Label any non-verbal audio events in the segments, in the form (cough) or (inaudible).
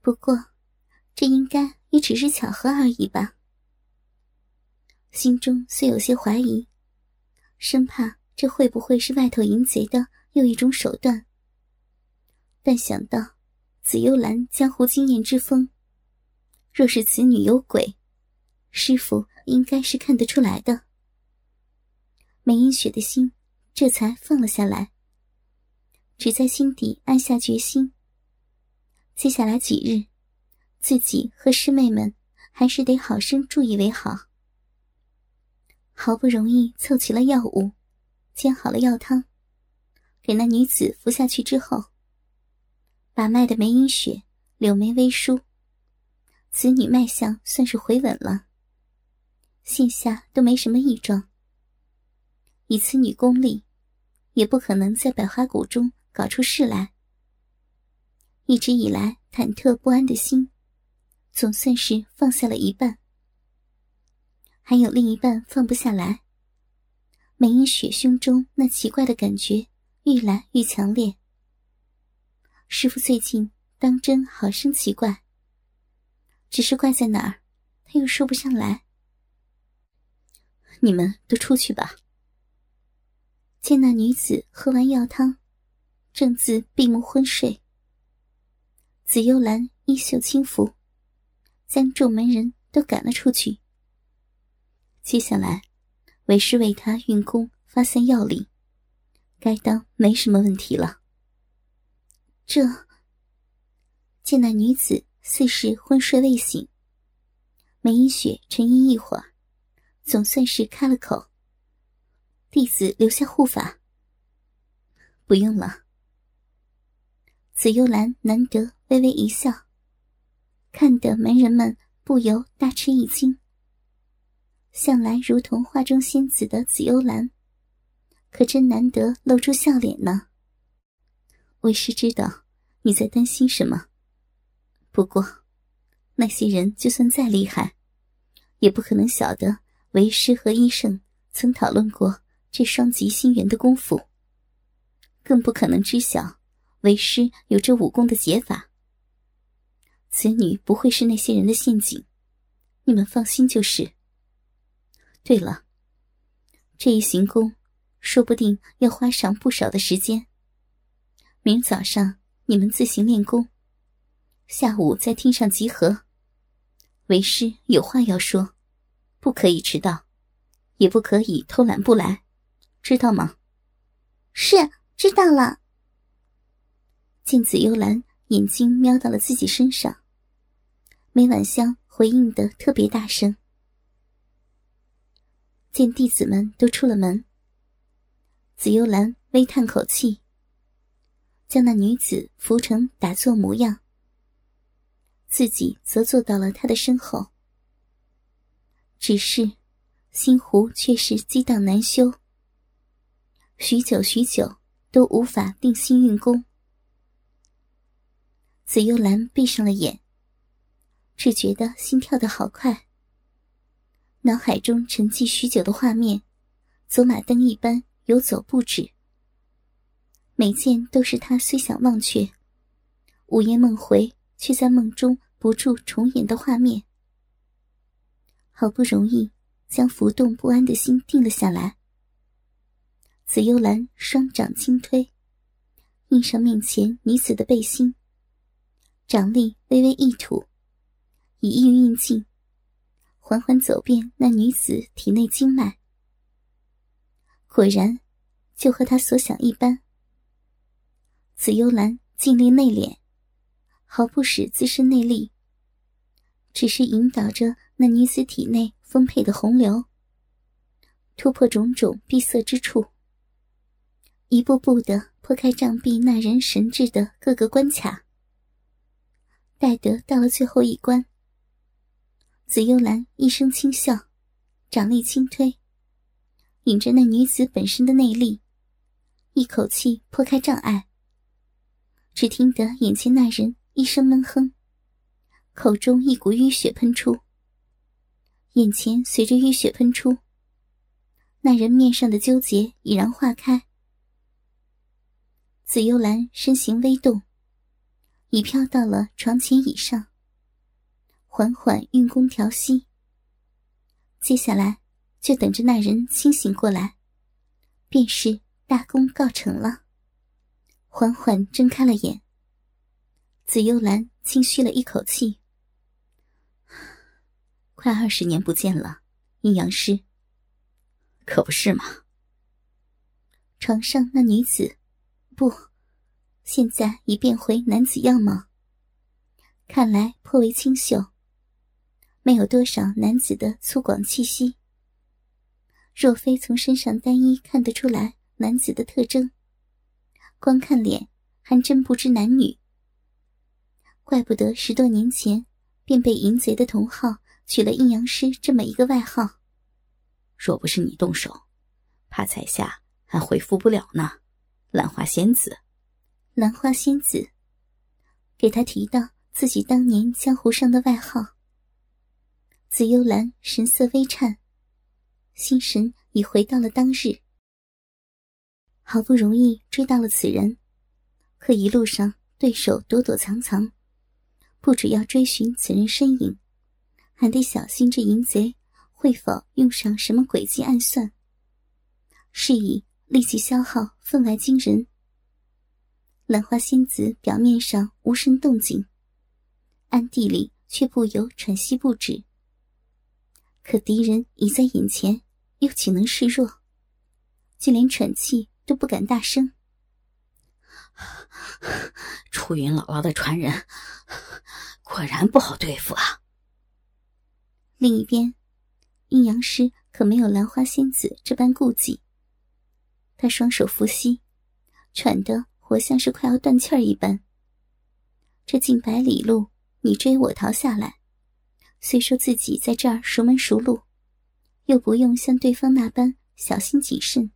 不过，这应该也只是巧合而已吧。心中虽有些怀疑，生怕这会不会是外头淫贼的又一种手段，但想到紫幽兰江湖经验之丰，若是此女有鬼，师傅应该是看得出来的。梅英雪的心这才放了下来，只在心底暗下决心。接下来几日，自己和师妹们还是得好生注意为好。好不容易凑齐了药物，煎好了药汤，给那女子服下去之后，把脉的梅英雪柳眉微舒，此女脉象算是回稳了，现下都没什么异状。以此女功力，也不可能在百花谷中搞出事来。一直以来忐忑不安的心，总算是放下了一半，还有另一半放不下来。梅英雪胸中那奇怪的感觉愈来愈强烈。师傅最近当真好生奇怪，只是怪在哪儿，他又说不上来。你们都出去吧。见那女子喝完药汤，正自闭目昏睡。紫幽兰衣袖轻拂，将众门人都赶了出去。接下来，为师为他运功发散药力，该当没什么问题了。这见那女子似是昏睡未醒，梅英雪沉吟一会儿，总算是开了口：“弟子留下护法。”不用了。紫幽兰难得微微一笑，看得门人们不由大吃一惊。向来如同画中仙子的紫幽兰，可真难得露出笑脸呢。为师知道你在担心什么，不过那些人就算再厉害，也不可能晓得为师和医圣曾讨论过这双极心元的功夫，更不可能知晓。为师有这武功的解法，此女不会是那些人的陷阱，你们放心就是。对了，这一行宫说不定要花上不少的时间。明早上你们自行练功，下午在厅上集合。为师有话要说，不可以迟到，也不可以偷懒不来，知道吗？是，知道了。见紫幽兰眼睛瞄到了自己身上，梅婉香回应的特别大声。见弟子们都出了门，紫幽兰微叹口气，将那女子扶成打坐模样，自己则坐到了她的身后。只是心湖却是激荡难休，许久许久都无法定心运功。紫幽兰闭上了眼，只觉得心跳的好快。脑海中沉寂许久的画面，走马灯一般游走不止。每件都是他虽想忘却，午夜梦回，却在梦中不住重演的画面。好不容易将浮动不安的心定了下来，紫幽兰双掌轻推，印上面前女子的背心。掌力微微一吐，以意运劲，缓缓走遍那女子体内经脉。果然，就和他所想一般。紫幽兰尽力内敛，毫不使自身内力，只是引导着那女子体内丰沛的洪流，突破种种闭塞之处，一步步的破开障壁那人神智的各个关卡。待得到了最后一关，紫幽兰一声轻笑，掌力轻推，引着那女子本身的内力，一口气破开障碍。只听得眼前那人一声闷哼，口中一股淤血喷出，眼前随着淤血喷出，那人面上的纠结已然化开。紫幽兰身形微动。已飘到了床前椅上，缓缓运功调息。接下来就等着那人清醒过来，便是大功告成了。缓缓睁开了眼，紫幽兰轻吁了一口气：“快二十年不见了，阴阳师，可不是嘛？”床上那女子，不，现在已变回男子样貌，看来颇为清秀，没有多少男子的粗犷气息。若非从身上单衣看得出来男子的特征，光看脸还真不知男女。怪不得十多年前便被淫贼的同号取了阴阳师这么一个外号。若不是你动手，怕彩霞。还回复不了呢，兰花仙子，兰花仙子，给他提到自己当年江湖上的外号。紫幽兰神色微颤，心神已回到了当日。好不容易追到了此人，可一路上对手躲躲藏藏，不只要追寻此人身影，还得小心这淫贼会否用上什么诡计暗算。是以。力气消耗分外惊人。兰花仙子表面上无声动静，暗地里却不由喘息不止。可敌人已在眼前，又岂能示弱？就连喘气都不敢大声。楚云姥姥的传人，果然不好对付啊！另一边，阴阳师可没有兰花仙子这般顾忌。他双手扶膝，喘得我像是快要断气儿一般。这近百里路，你追我逃下来，虽说自己在这儿熟门熟路，又不用像对方那般小心谨慎，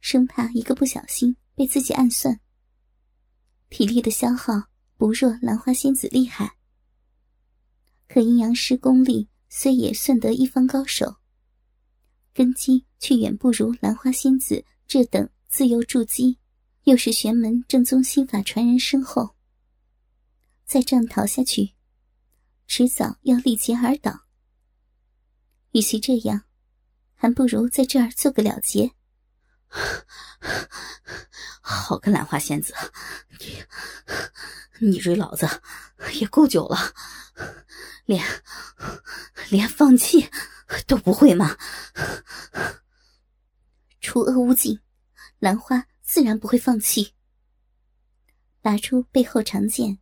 生怕一个不小心被自己暗算。体力的消耗不若兰花仙子厉害，可阴阳师功力虽也算得一方高手，根基却远不如兰花仙子。这等自由筑基，又是玄门正宗心法传人身后，再这样逃下去，迟早要立节而倒。与其这样，还不如在这儿做个了结。好个兰花仙子，你你追老子也够久了，连连放弃都不会吗？除恶务尽，兰花自然不会放弃。拔出背后长剑，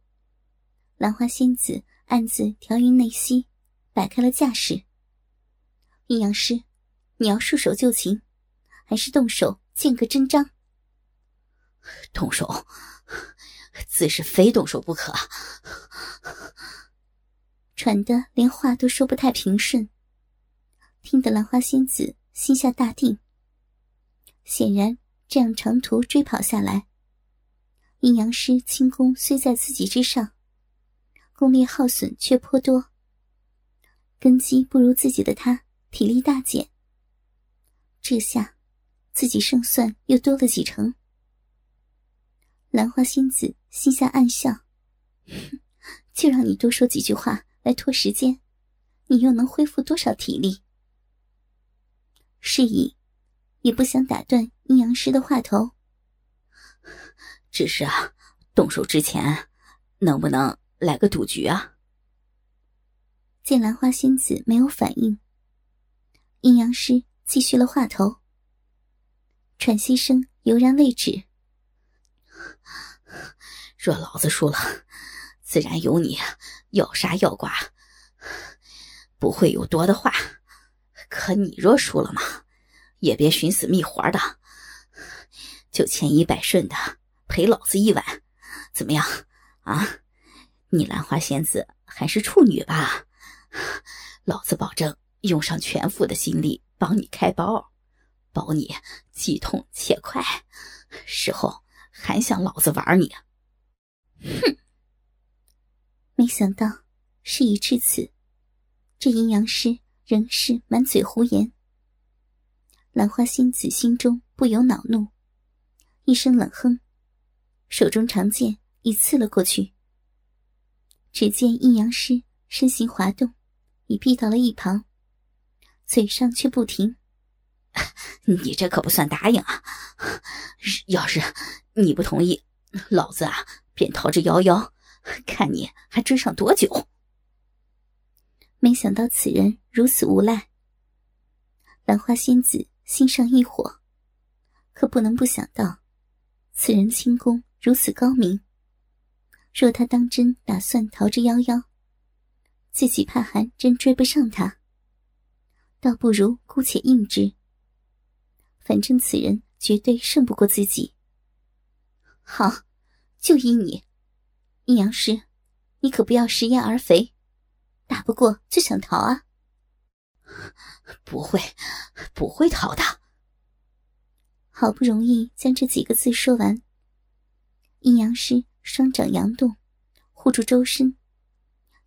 兰花仙子暗自调匀内息，摆开了架势。阴阳师，你要束手就擒，还是动手见个真章？动手，自是非动手不可。喘得连话都说不太平顺，听得兰花仙子心下大定。显然，这样长途追跑下来，阴阳师轻功虽在自己之上，功力耗损却颇多。根基不如自己的他，体力大减。这下，自己胜算又多了几成。兰花仙子心下暗笑：“ (laughs) 就让你多说几句话来拖时间，你又能恢复多少体力？”是以。也不想打断阴阳师的话头，只是啊，动手之前能不能来个赌局啊？见兰花仙子没有反应，阴阳师继续了话头，喘息声犹然未止。(laughs) 若老子输了，自然有你要杀要剐，不会有多的话。可你若输了嘛？也别寻死觅活的，就千依百顺的陪老子一晚，怎么样？啊，你兰花仙子还是处女吧？老子保证用上全副的心力帮你开包，保你既痛且快，事后还想老子玩你？哼！没想到事已至此，这阴阳师仍是满嘴胡言。兰花仙子心中不由恼怒，一声冷哼，手中长剑已刺了过去。只见阴阳师身形滑动，已避到了一旁，嘴上却不停：“你这可不算答应啊！要是你不同意，老子啊便逃之夭夭，看你还追上多久！”没想到此人如此无赖，兰花仙子心上一火，可不能不想到，此人轻功如此高明。若他当真打算逃之夭夭，自己怕还真追不上他，倒不如姑且应之。反正此人绝对胜不过自己。好，就依你，阴阳师，你可不要食言而肥，打不过就想逃啊！不会，不会逃的。好不容易将这几个字说完，阴阳师。双掌扬动，护住周身，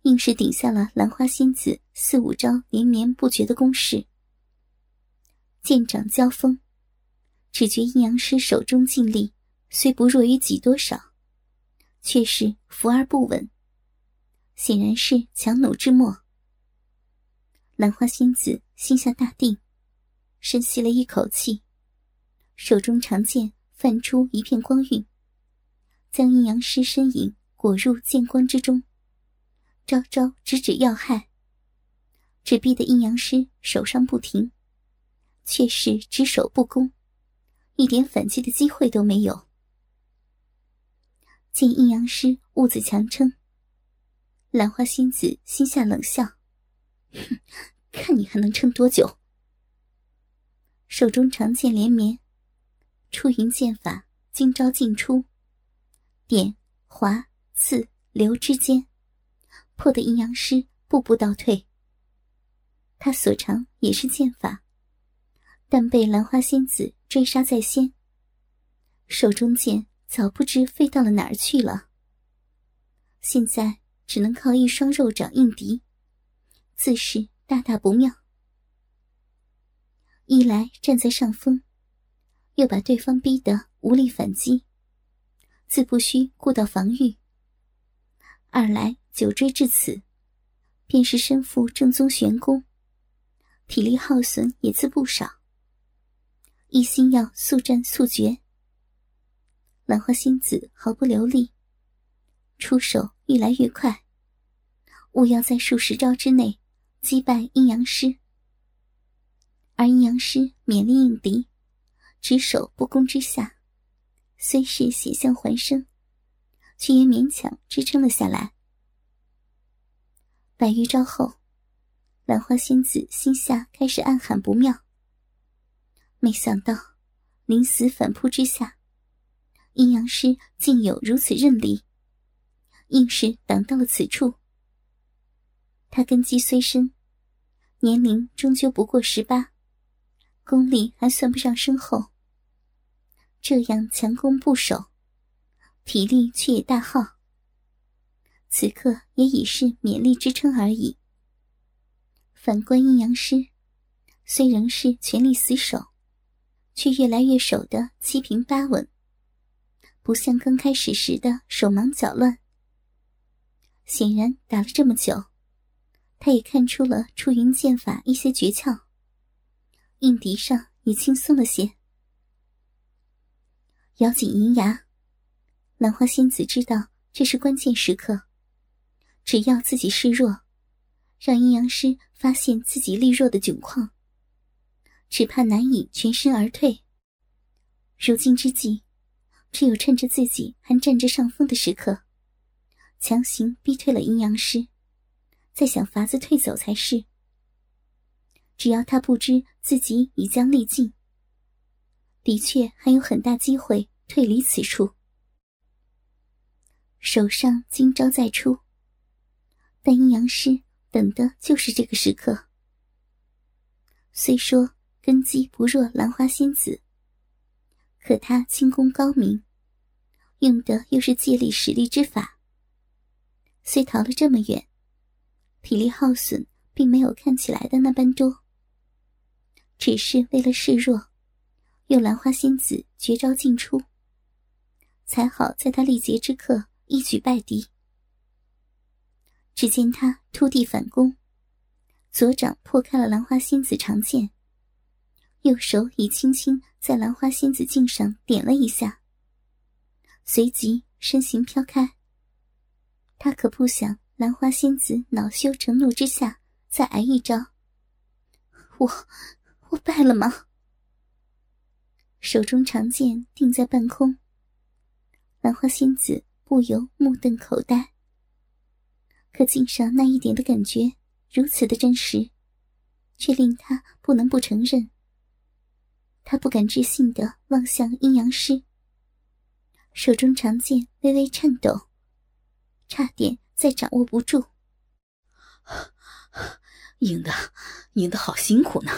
硬是顶下了兰花仙子四五招连绵不绝的攻势。剑掌交锋，只觉阴阳师手中劲力虽不弱于己多少，却是浮而不稳，显然是强弩之末。兰花仙子心下大定，深吸了一口气，手中长剑泛出一片光晕。将阴阳师身影裹入剑光之中，招招直指要害，只逼得阴阳师手上不停，却是只守不攻，一点反击的机会都没有。见阴阳师兀自强撑，兰花仙子心下冷笑：“，哼看你还能撑多久！”手中长剑连绵，出云剑法，今朝尽出。点、划、刺、流之间，破的阴阳师步步倒退。他所长也是剑法，但被兰花仙子追杀在先，手中剑早不知飞到了哪儿去了。现在只能靠一双肉掌应敌，自是大大不妙。一来站在上风，又把对方逼得无力反击。自不需顾到防御。二来久追至此，便是身负正宗玄功，体力耗损也自不少。一心要速战速决，兰花仙子毫不留力，出手愈来愈快，务要在数十招之内击败阴阳师。而阴阳师勉力应敌，只守不攻之下。虽是险象环生，却也勉强支撑了下来。百余招后，兰花仙子心下开始暗喊不妙。没想到临死反扑之下，阴阳师竟有如此韧力，硬是挡到了此处。他根基虽深，年龄终究不过十八，功力还算不上深厚。这样强攻不守，体力却也大耗。此刻也已是勉力支撑而已。反观阴阳师，虽仍是全力死守，却越来越守得七平八稳，不像刚开始时的手忙脚乱。显然打了这么久，他也看出了出云剑法一些诀窍，应敌上也轻松了些。咬紧银牙，兰花仙子知道这是关键时刻，只要自己示弱，让阴阳师发现自己力弱的窘况，只怕难以全身而退。如今之计，只有趁着自己还占着上风的时刻，强行逼退了阴阳师，再想法子退走才是。只要他不知自己已将力尽。的确还有很大机会退离此处。手上今朝再出，但阴阳师等的就是这个时刻。虽说根基不弱兰花仙子，可他轻功高明，用的又是借力使力之法。虽逃了这么远，体力耗损并没有看起来的那般多，只是为了示弱。用兰花仙子绝招进出，才好在他力竭之刻一举败敌。只见他突地反攻，左掌破开了兰花仙子长剑，右手已轻轻在兰花仙子颈上点了一下，随即身形飘开。他可不想兰花仙子恼羞成怒之下再挨一招。我，我败了吗？手中长剑定在半空，兰花仙子不由目瞪口呆。可镜上那一点的感觉如此的真实，却令他不能不承认。他不敢置信的望向阴阳师，手中长剑微微颤抖，差点再掌握不住。(sighs) 赢得，赢得好辛苦呢。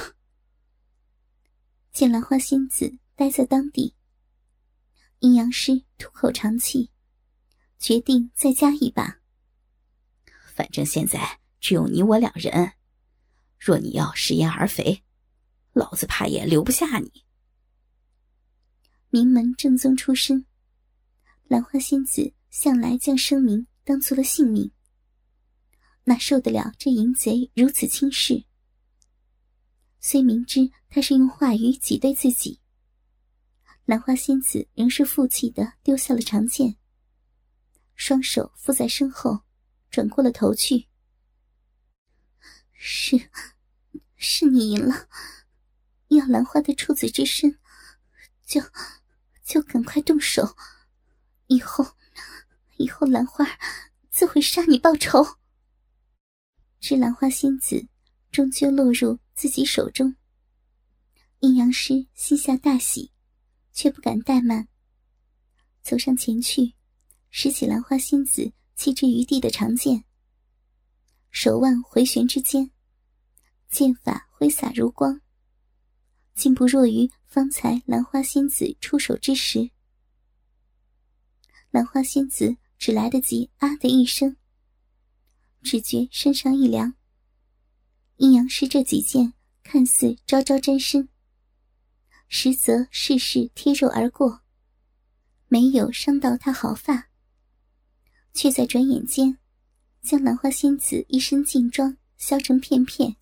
见兰花仙子待在当地，阴阳师吐口长气，决定再加一把。反正现在只有你我两人，若你要食言而肥，老子怕也留不下你。名门正宗出身，兰花仙子向来将声名当做了性命，哪受得了这淫贼如此轻视？虽明知他是用话语挤兑自己，兰花仙子仍是负气的丢下了长剑，双手负在身后。转过了头去，是，是你赢了。要兰花的处子之身，就，就赶快动手。以后，以后兰花自会杀你报仇。知兰花仙子终究落入自己手中，阴阳师心下大喜，却不敢怠慢，走上前去，拾起兰花仙子。弃之于地的长剑，手腕回旋之间，剑法挥洒如光，竟不弱于方才兰花仙子出手之时。兰花仙子只来得及“啊”的一声，只觉身上一凉。阴阳师这几剑看似招招沾身，实则事事贴肉而过，没有伤到他毫发。却在转眼间，将兰花仙子一身劲装削成片片。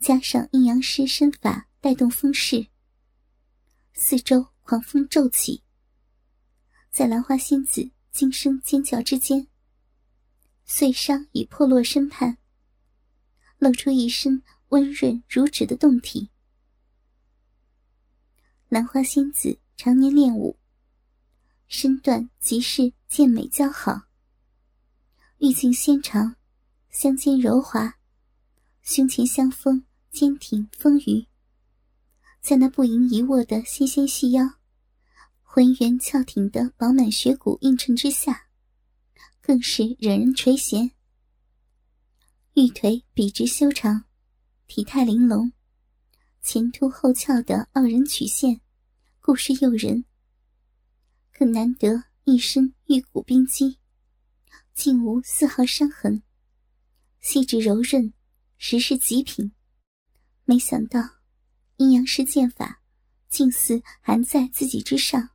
加上阴阳师身法带动风势，四周狂风骤起。在兰花仙子惊声尖叫之间，碎伤已破落身畔，露出一身温润如纸的胴体。兰花仙子常年练武。身段极是健美姣好，玉颈纤长，香肩柔滑，胸前香风坚挺丰腴，在那不盈一握的纤纤细腰、浑圆翘挺的饱满雪骨映衬之下，更是惹人垂涎。玉腿笔直修长，体态玲珑，前凸后翘的傲人曲线，故事诱人。可难得一身玉骨冰肌，竟无丝毫伤痕，细致柔润，实是极品。没想到阴阳师剑法竟似还在自己之上，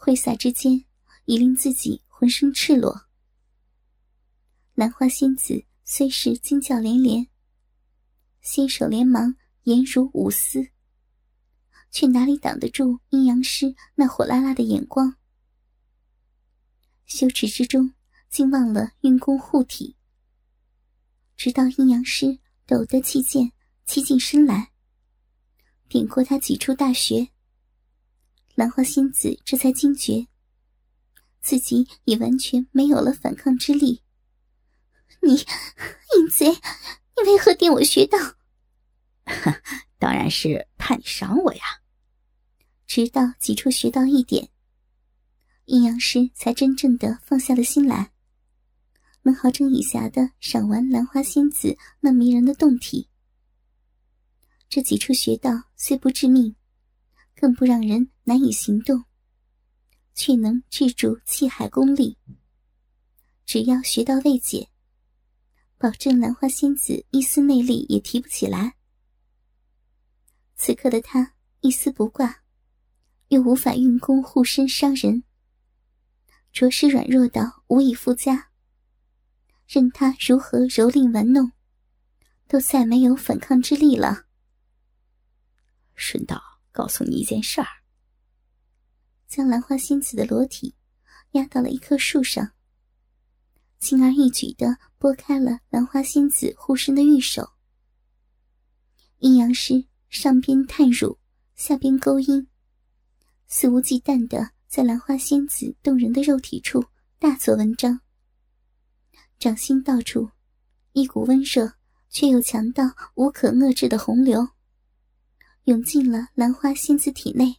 挥洒之间已令自己浑身赤裸。兰花仙子虽是惊叫连连，新手连忙颜如舞丝。却哪里挡得住阴阳师那火辣辣的眼光？羞耻之中，竟忘了运功护体。直到阴阳师抖得气剑欺进身来，点过他几处大穴，兰花仙子这才惊觉，自己已完全没有了反抗之力。你淫贼，你为何点我穴道？(laughs) 当然是怕你赏我呀！直到几处穴道一点，阴阳师才真正的放下了心来，能好整以暇的赏完兰花仙子那迷人的胴体。这几处穴道虽不致命，更不让人难以行动，却能制住气海功力。只要穴道未解，保证兰花仙子一丝内力也提不起来。此刻的他一丝不挂，又无法运功护身伤人，着实软弱到无以复加。任他如何蹂躏玩弄，都再没有反抗之力了。顺道告诉你一件事儿，将兰花仙子的裸体压到了一棵树上，轻而易举的拨开了兰花仙子护身的玉手。阴阳师上边探乳，下边勾阴，肆无忌惮的在兰花仙子动人的肉体处大做文章。掌心到处，一股温热却又强到无可遏制的洪流，涌进了兰花仙子体内，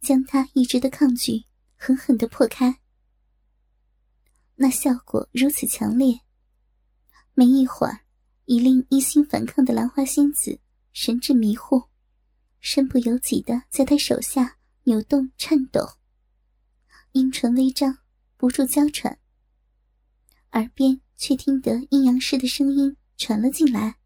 将他一直的抗拒狠狠的破开。那效果如此强烈，没一会儿，已令一心反抗的兰花仙子神志迷糊，身不由己的在他手下扭动颤抖，阴唇微张，不住娇喘。耳边却听得阴阳师的声音传了进来：“